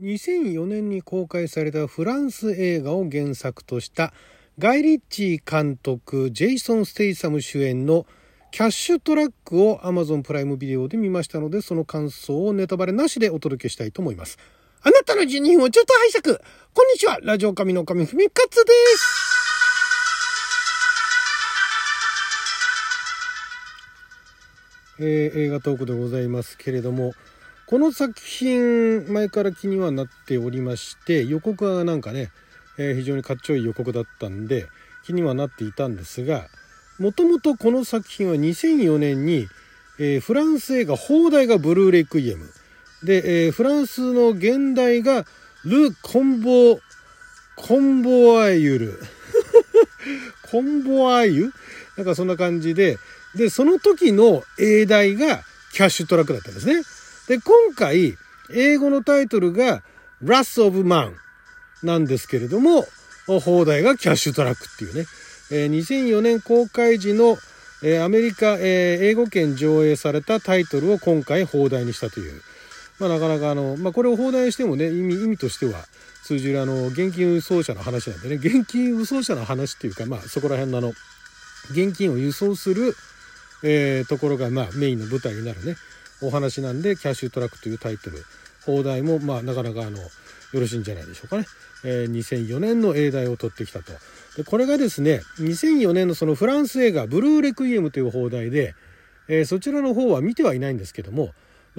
2004年に公開されたフランス映画を原作としたガイ・リッチー監督ジェイソン・ステイサム主演のキャッシュトラックを Amazon プライムビデオで見ましたのでその感想をネタバレなしでお届けしたいと思います。あなたの12分をちょっと拝借こんにちはラジオ神の神ふみかつですえー、映画トークでございますけれどもこの作品前から気にはなっておりまして予告はなんかね、えー、非常にかっちょいい予告だったんで気にはなっていたんですがもともとこの作品は2004年に、えー、フランス映画「放題がブルーレイクイエム」で、えー、フランスの現代がル・コンボコンボアイユル。コンボアイユ？なんかそんな感じででその時の英題がキャッシュトラックだったんですね。で、今回、英語のタイトルが Wrath of Man なんですけれども、放題がキャッシュトラックっていうね、えー、2004年公開時の、えー、アメリカ、えー、英語圏上映されたタイトルを今回放題にしたという。まあなかなかあの、まあこれを放題にしてもね、意味、意味としては通じるあの、現金輸送車の話なんでね、現金輸送車の話っていうか、まあそこら辺のあの、現金を輸送する、えー、ところがまあメインの舞台になるね、お話なんで、キャッシュトラックというタイトル、放題も、まあ、なかなかあの、よろしいんじゃないでしょうかね。えー、2004年の英題を取ってきたと。で、これがですね、2004年のそのフランス映画、ブルーレクイエムという放題で、えー、そちらの方は見てはいないんですけども、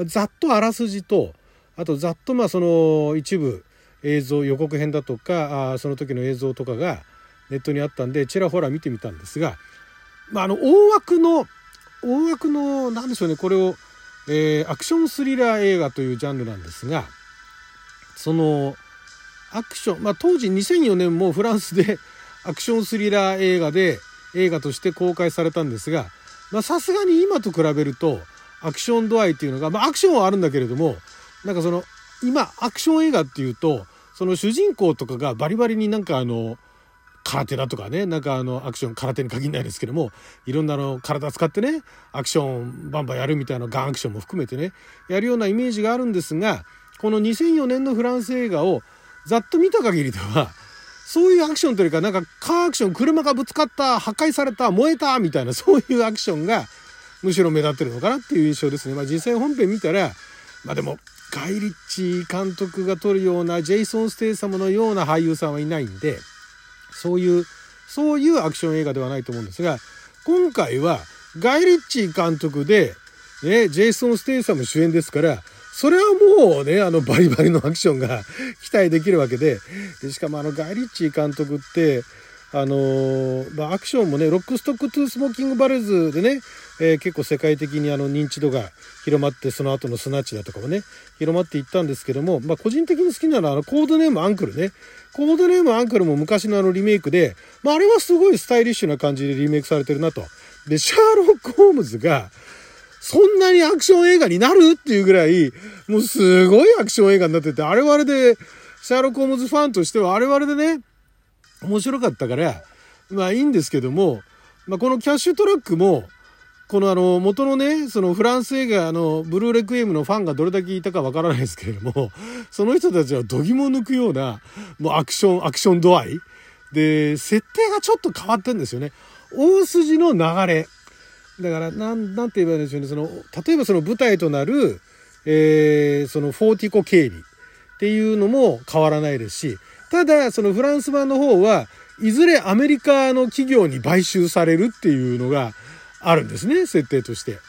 ざっとあらすじと、あとざっとまあその一部映像予告編だとかあその時の映像とかがネットにあったんでちらほら見てみたんですが、まあ、あの大枠の大枠の何でしょうねこれをえー、アクションスリラー映画というジャンルなんですがそのアクション、まあ、当時2004年もフランスで アクションスリラー映画で映画として公開されたんですがさすがに今と比べるとアクション度合いっていうのが、まあ、アクションはあるんだけれどもなんかその今アクション映画っていうとその主人公とかがバリバリになんかあの空手だとかね、なんかあの、アクション、空手に限らないですけども、いろんなの、体使ってね、アクションバンバンやるみたいなガンアクションも含めてね、やるようなイメージがあるんですが、この2004年のフランス映画をざっと見た限りでは、そういうアクションというか、なんかカーアクション、車がぶつかった、破壊された、燃えた、みたいな、そういうアクションが、むしろ目立ってるのかなっていう印象ですね。まあ実際本編見たら、まあでも、ガイ・リッチ監督が撮るような、ジェイソン・ステイサムのような俳優さんはいないんで、そういう、そういうアクション映画ではないと思うんですが、今回はガイ・リッチー監督で、ね、ジェイソン・ステイサム主演ですから、それはもうね、あのバリバリのアクションが 期待できるわけで、でしかもあのガイ・リッチー監督って、あのー、ま、アクションもね、ロックストックトゥースモーキングバレルズでね、えー、結構世界的にあの認知度が広まって、その後のスナッチだとかもね、広まっていったんですけども、まあ、個人的に好きなのはあのコードネームアンクルね。コードネームアンクルも昔のあのリメイクで、まあ、あれはすごいスタイリッシュな感じでリメイクされてるなと。で、シャーロック・ホームズが、そんなにアクション映画になるっていうぐらい、もうすごいアクション映画になってて、あれはあれで、シャーロック・ホームズファンとしてはあれはあれでね、面白かったから、まあいいんですけども、まあこのキャッシュトラックも、このあの、元のね、そのフランス映画のブルーレクイエムのファンがどれだけいたかわからないですけれども、その人たちは度肝を抜くような、もうアクション、アクション度合いで、設定がちょっと変わってるんですよね。大筋の流れ。だから、なん、なんて言えばいいんでしょうね。その、例えばその舞台となる、えー、そのフォーティコ経理っていうのも変わらないですし、ただ、そのフランス版の方は、いずれアメリカの企業に買収されるっていうのがあるんですね、設定として。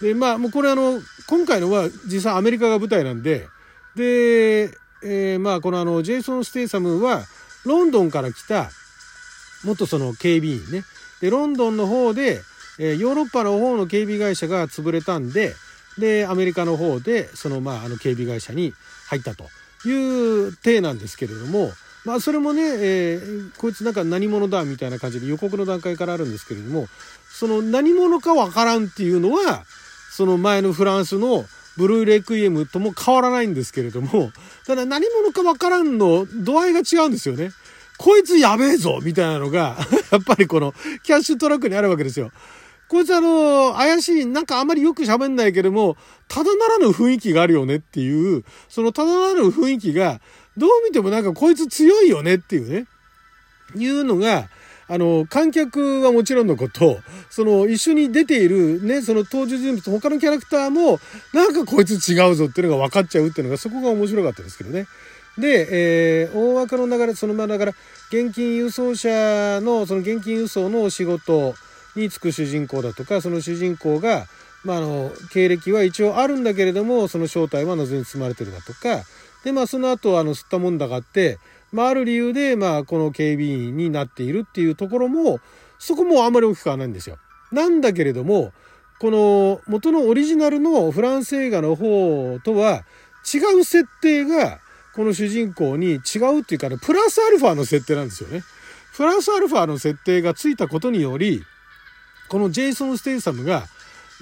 で、まあ、もうこれあの、今回のは実際アメリカが舞台なんで、で、えー、まあ、このあの、ジェイソン・ステイサムは、ロンドンから来た、元その警備員ね。で、ロンドンの方で、えー、ヨーロッパの方の警備会社が潰れたんで、で、アメリカの方で、その、まあ、あの、警備会社に入ったという体なんですけれども、まあそれもね、えー、こいつなんか何者だみたいな感じで予告の段階からあるんですけれども、その何者かわからんっていうのは、その前のフランスのブルーレクイエムとも変わらないんですけれども、ただ何者かわからんの度合いが違うんですよね。こいつやべえぞみたいなのが、やっぱりこのキャッシュトラックにあるわけですよ。こいつあの、怪しい、なんかあまりよく喋んないけども、ただならぬ雰囲気があるよねっていう、そのただならぬ雰囲気が、どう見てもなんかこいつ強いよねっていうね、いうのが、あの、観客はもちろんのこと、その一緒に出ているね、その登場人物、他のキャラクターも、なんかこいつ違うぞっていうのが分かっちゃうっていうのが、そこが面白かったですけどね。で、えー、大枠の流れ、そのままだから、現金輸送車の、その現金輸送のお仕事に就く主人公だとか、その主人公が、まあ、あの、経歴は一応あるんだけれども、その正体は謎に包まれてるだとか、で、まあ、その後、あの、吸ったもんだがあって、まあ、ある理由で、まあ、この警備員になっているっていうところも、そこもあんまり大きくはないんですよ。なんだけれども、この元のオリジナルのフランス映画の方とは違う設定がこの主人公に違うっていうかね、プラスアルファの設定なんですよね。プラスアルファの設定がついたことにより、このジェイソン・ステイサムが、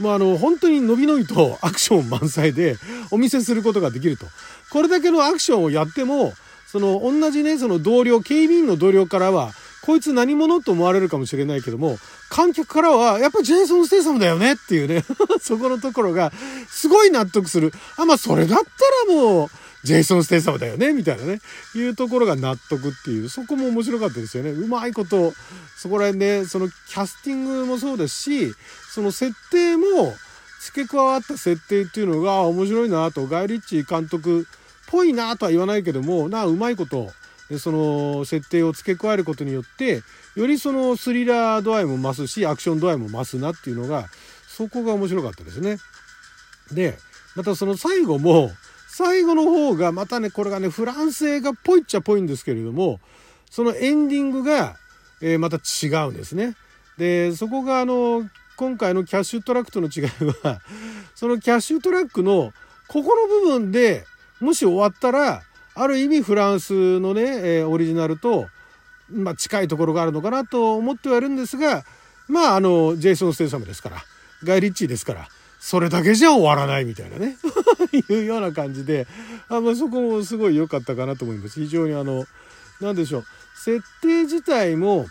もうあの、本当にのびのびとアクション満載でお見せすることができると。これだけのアクションをやっても、その同じね、その同僚、警備員の同僚からは、こいつ何者と思われるかもしれないけども、観客からは、やっぱジェイソン・ステイサムだよねっていうね そこのところが、すごい納得する。あ、まあそれだったらもう、ジェイソン・ステイサムだよねみたいなね、いうところが納得っていう、そこも面白かったですよね。うまいこと、そこら辺で、そのキャスティングもそうですし、その設定も、付け加わった設定っていうのが面白いなと、ガイ・リッチ監督っぽいなとは言わないけども、なあ、うまいこと、その設定を付け加えることによって、よりそのスリラー度合いも増すし、アクション度合いも増すなっていうのが、そこが面白かったですね。で、またその最後も、最後の方が、またね、これがね、フランス映画っぽいっちゃっぽいんですけれども、そのエンディングが、えー、また違うんですね。で、そこがあの、今回のキャッシュトラックとの違いは、そのキャッシュトラックの、ここの部分でもし終わったら、ある意味フランスのね、えー、オリジナルと、まあ、近いところがあるのかなと思ってはいるんですが、まあ、あの、ジェイソン・ステイサムですから、ガイ・リッチーですから、それだけじゃ終わらないみたいなね いうような感じで、あまあ、そこもすごい良かったかなと思います。非常にあの、なんでしょう、設定自体も、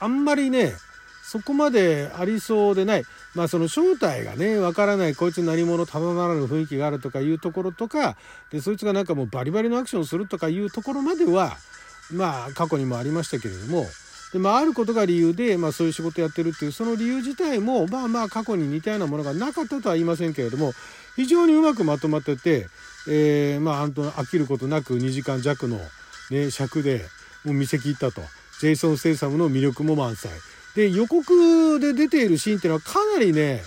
あんまりね、そこまでありそうでない。まあその正体がね、わからない、こいつ何者ただならぬ雰囲気があるとかいうところとか、で、そいつがなんかもうバリバリのアクションするとかいうところまでは、まあ過去にもありましたけれども、でまあ、あることが理由で、まあ、そういう仕事をやってるっていうその理由自体もまあまあ過去に似たようなものがなかったとは言いませんけれども非常にうまくまとまってて、えー、まあ飽きることなく2時間弱の、ね、尺でもう見せ切ったと。ジェイソン・ステイサムの魅力も満載。で予告で出ているシーンっていうのはかなりね、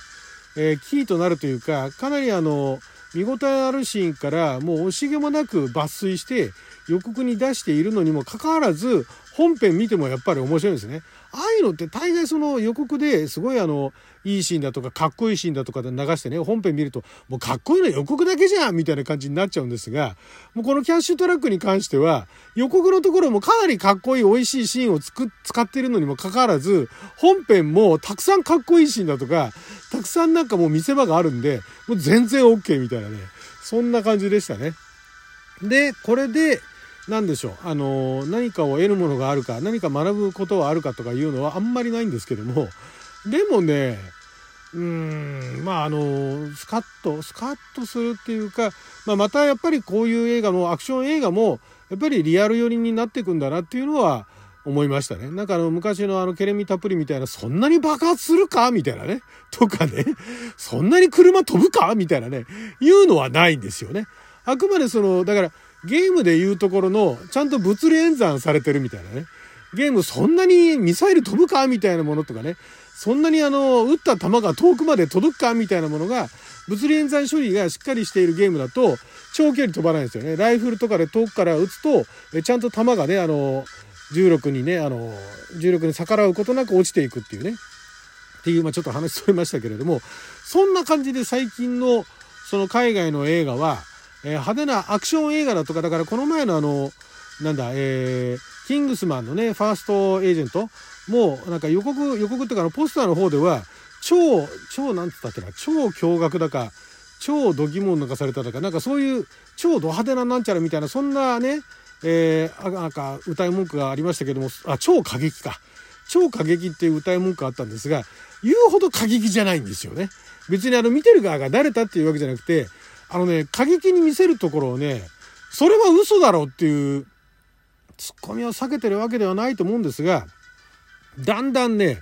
えー、キーとなるというかかなりあの見応えあるシーンからもう惜しげもなく抜粋して予告に出しているのにもかかわらず本編見てもやっぱり面白いんですね。ああいうのって大概その予告ですごいあのいいシーンだとかかっこいいシーンだとかで流してね本編見るともうかっこいいの予告だけじゃんみたいな感じになっちゃうんですがもうこのキャッシュトラックに関しては予告のところもかなりかっこいい美味しいシーンをつく使っているのにもかかわらず本編もたくさんかっこいいシーンだとかたくさんなんかもう見せ場があるんでもう全然 OK みたいなねそんな感じでしたね。でこれで何でしょうあの何かを得るものがあるか何か学ぶことはあるかとかいうのはあんまりないんですけどもでもねうんまああのスカッとスカッとするっていうか、まあ、またやっぱりこういう映画もアクション映画もやっぱりリアル寄りになっていくんだなっていうのは思いましたね。なんかあの昔のあのケレミたっぷりみたいなそんなに爆発するか？みたいなね。とかね。そんなに車飛ぶか？みたいなね。いうのはないんですよね。あくまでその、だからゲームで言うところの、ちゃんと物理演算されてるみたいなね。ゲームそんなにミサイル飛ぶかみたいなものとかね。そんなにあの、撃った弾が遠くまで届くかみたいなものが、物理演算処理がしっかりしているゲームだと、長距離飛ばないんですよね。ライフルとかで遠くから撃つと、えちゃんと弾がね、あの、重力にね、あの、重力に逆らうことなく落ちていくっていうね。っていう、まあちょっと話しそれましたけれども、そんな感じで最近の、その海外の映画は、えー、派手なアクション映画だとか、だからこの前のあの、なんだ、えー、キングスマンのね、ファーストエージェントもうなんか予告、予告っていうかポスターの方では、超、超なんつったってな、超驚愕だか、超度肝を抜かされたとか、なんかそういう超ド派手ななんちゃらみたいな、そんなね、えー、なんか歌い文句がありましたけども、あ、超過激か。超過激っていう歌い文句があったんですが、言うほど過激じゃないんですよね。別にあの見てる側が誰だっていうわけじゃなくて、あのね、過激に見せるところをね、それは嘘だろうっていうツッコミを避けてるわけではないと思うんですが、だんだんね、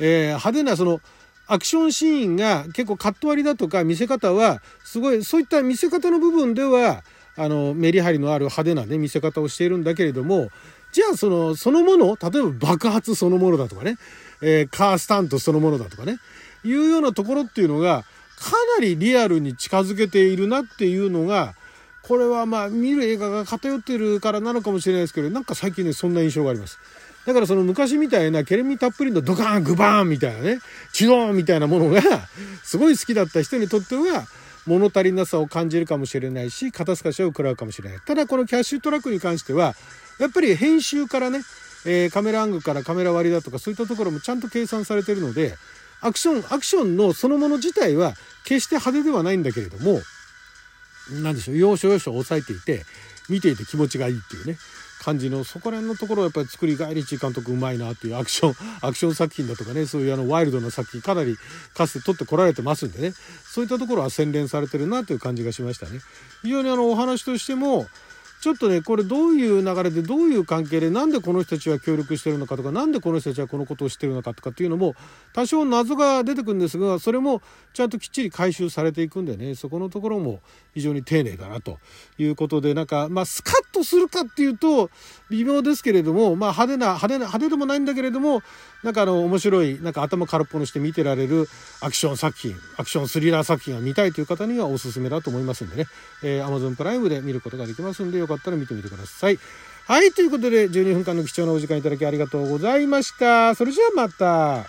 えー、派手なそのアクションシーンが結構カット割りだとか見せ方はすごいそういった見せ方の部分ではあのメリハリのある派手なね見せ方をしているんだけれどもじゃあそのそのもの例えば爆発そのものだとかね、えー、カースタントそのものだとかねいうようなところっていうのがかなりリアルに近づけているなっていうのがこれはまあ見る映画が偏ってるからなのかもしれないですけどなんか最近ねそんな印象があります。だからその昔みたいなケレミたっぷりのドカーングバーンみたいなねチドーンみたいなものがすごい好きだった人にとっては物足りなさを感じるかもしれないし肩透かしを食らうかもしれないただこのキャッシュトラックに関してはやっぱり編集からね、えー、カメラアングルからカメラ割りだとかそういったところもちゃんと計算されてるのでアクションアクションのそのもの自体は決して派手ではないんだけれども何でしょう要所要所を抑えていて見ていて気持ちがいいっていうね感じのそこら辺のところをやっぱり作りガイリッチ監督うまいなっていうアクションアクション作品だとかねそういうあのワイルドな作品かなりかつて撮ってこられてますんでねそういったところは洗練されてるなという感じがしましたね。非常にあのお話としてもちょっとねこれどういう流れでどういう関係でなんでこの人たちは協力してるのかとか何でこの人たちはこのことをしてるのかとかっていうのも多少謎が出てくるんですがそれもちゃんときっちり回収されていくんでねそこのところも非常に丁寧だなということでなんかまあスカッとするかっていうと微妙ですけれどもまあ派手な派手な派手でもないんだけれどもなんかあの面白いなんか頭空っぽにして見てられるアクション作品アクションスリラー作品が見たいという方にはおすすめだと思いますんでね、えー、Amazon プライムで見ることができますんでよかったら見てみてください。はい、ということで12分間の貴重なお時間いただきありがとうございました。それじゃあまた。